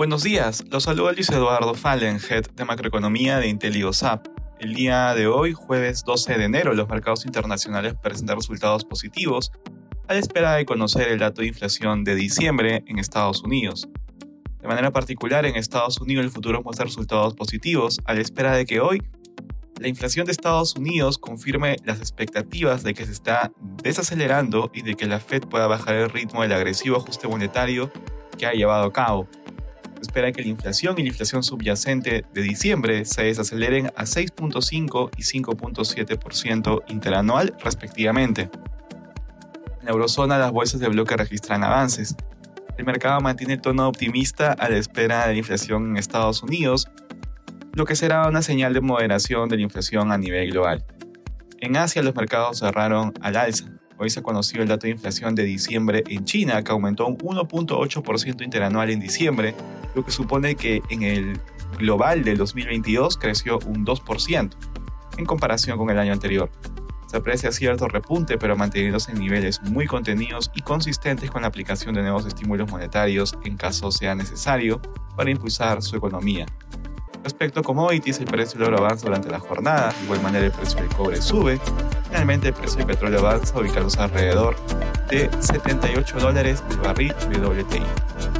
Buenos días, los saluda Luis Eduardo Fallen, Head de Macroeconomía de IntelioSAP. El día de hoy, jueves 12 de enero, los mercados internacionales presentan resultados positivos a la espera de conocer el dato de inflación de diciembre en Estados Unidos. De manera particular, en Estados Unidos el futuro muestra resultados positivos a la espera de que hoy la inflación de Estados Unidos confirme las expectativas de que se está desacelerando y de que la Fed pueda bajar el ritmo del agresivo ajuste monetario que ha llevado a cabo. Espera que la inflación y la inflación subyacente de diciembre se desaceleren a 6.5 y 5.7% interanual respectivamente. En la eurozona las bolsas de bloque registran avances. El mercado mantiene el tono optimista a la espera de la inflación en Estados Unidos, lo que será una señal de moderación de la inflación a nivel global. En Asia los mercados cerraron al alza. Hoy se conoció el dato de inflación de diciembre en China, que aumentó un 1.8% interanual en diciembre, lo que supone que en el global del 2022 creció un 2% en comparación con el año anterior. Se aprecia cierto repunte, pero manteniéndose en niveles muy contenidos y consistentes con la aplicación de nuevos estímulos monetarios en caso sea necesario para impulsar su economía. Respecto a commodities, el precio del oro avanza durante la jornada, de igual manera el precio del cobre sube. Finalmente, el precio del petróleo avanza, ubicándose alrededor de 78 dólares el barril de WTI.